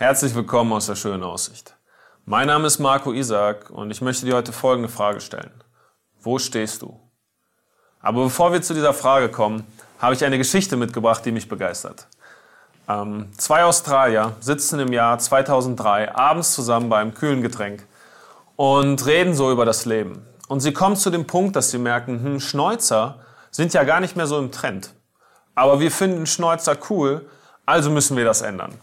Herzlich willkommen aus der schönen Aussicht. Mein Name ist Marco Isaac und ich möchte dir heute folgende Frage stellen. Wo stehst du? Aber bevor wir zu dieser Frage kommen, habe ich eine Geschichte mitgebracht, die mich begeistert. Ähm, zwei Australier sitzen im Jahr 2003 abends zusammen bei einem kühlen Getränk und reden so über das Leben. Und sie kommen zu dem Punkt, dass sie merken, hm, Schnäuzer sind ja gar nicht mehr so im Trend. Aber wir finden Schnäuzer cool, also müssen wir das ändern.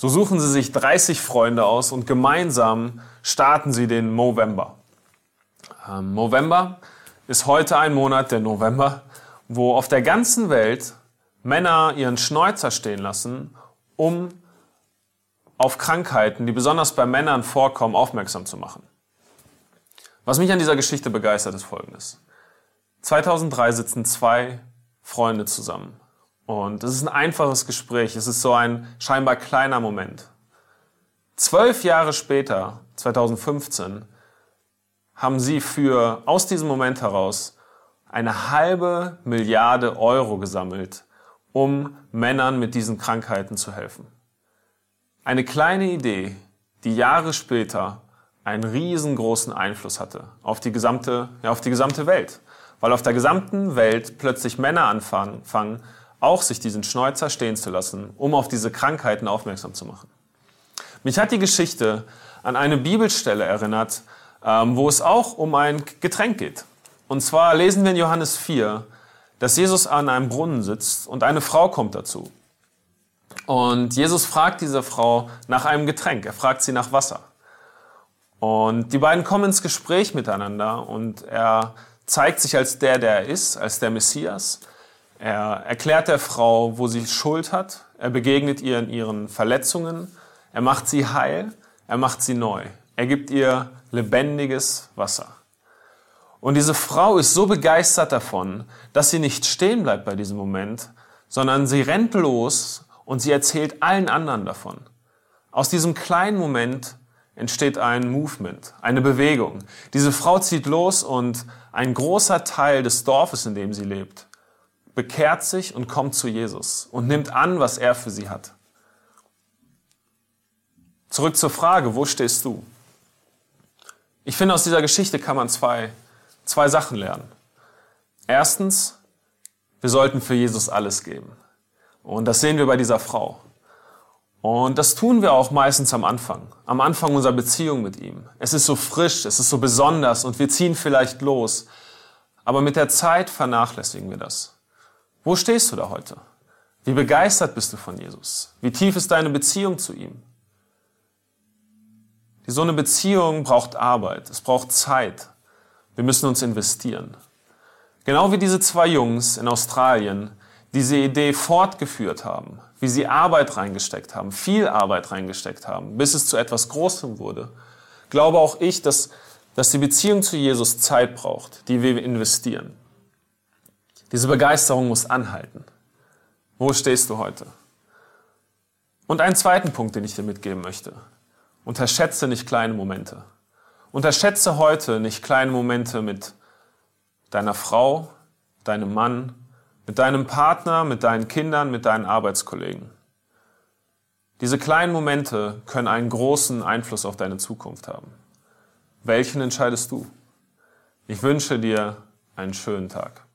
So suchen sie sich 30 Freunde aus und gemeinsam starten sie den Movember. Ähm, Movember ist heute ein Monat, der November, wo auf der ganzen Welt Männer ihren Schnäuzer stehen lassen, um auf Krankheiten, die besonders bei Männern vorkommen, aufmerksam zu machen. Was mich an dieser Geschichte begeistert, ist Folgendes. 2003 sitzen zwei Freunde zusammen. Und es ist ein einfaches Gespräch. Es ist so ein scheinbar kleiner Moment. Zwölf Jahre später, 2015, haben sie für, aus diesem Moment heraus, eine halbe Milliarde Euro gesammelt, um Männern mit diesen Krankheiten zu helfen. Eine kleine Idee, die Jahre später einen riesengroßen Einfluss hatte auf die gesamte, ja, auf die gesamte Welt. Weil auf der gesamten Welt plötzlich Männer anfangen, fangen, auch sich diesen Schnäuzer stehen zu lassen, um auf diese Krankheiten aufmerksam zu machen. Mich hat die Geschichte an eine Bibelstelle erinnert, ähm, wo es auch um ein Getränk geht. Und zwar lesen wir in Johannes 4, dass Jesus an einem Brunnen sitzt und eine Frau kommt dazu. Und Jesus fragt diese Frau nach einem Getränk. Er fragt sie nach Wasser. Und die beiden kommen ins Gespräch miteinander und er zeigt sich als der, der er ist, als der Messias. Er erklärt der Frau, wo sie Schuld hat. Er begegnet ihr in ihren Verletzungen. Er macht sie heil. Er macht sie neu. Er gibt ihr lebendiges Wasser. Und diese Frau ist so begeistert davon, dass sie nicht stehen bleibt bei diesem Moment, sondern sie rennt los und sie erzählt allen anderen davon. Aus diesem kleinen Moment entsteht ein Movement, eine Bewegung. Diese Frau zieht los und ein großer Teil des Dorfes, in dem sie lebt, bekehrt sich und kommt zu Jesus und nimmt an, was er für sie hat. Zurück zur Frage, wo stehst du? Ich finde, aus dieser Geschichte kann man zwei, zwei Sachen lernen. Erstens, wir sollten für Jesus alles geben. Und das sehen wir bei dieser Frau. Und das tun wir auch meistens am Anfang, am Anfang unserer Beziehung mit ihm. Es ist so frisch, es ist so besonders und wir ziehen vielleicht los. Aber mit der Zeit vernachlässigen wir das. Wo stehst du da heute? Wie begeistert bist du von Jesus? Wie tief ist deine Beziehung zu ihm? So eine Beziehung braucht Arbeit, es braucht Zeit. Wir müssen uns investieren. Genau wie diese zwei Jungs in Australien diese Idee fortgeführt haben, wie sie Arbeit reingesteckt haben, viel Arbeit reingesteckt haben, bis es zu etwas Großem wurde, glaube auch ich, dass, dass die Beziehung zu Jesus Zeit braucht, die wir investieren. Diese Begeisterung muss anhalten. Wo stehst du heute? Und einen zweiten Punkt, den ich dir mitgeben möchte. Unterschätze nicht kleine Momente. Unterschätze heute nicht kleine Momente mit deiner Frau, deinem Mann, mit deinem Partner, mit deinen Kindern, mit deinen Arbeitskollegen. Diese kleinen Momente können einen großen Einfluss auf deine Zukunft haben. Welchen entscheidest du? Ich wünsche dir einen schönen Tag.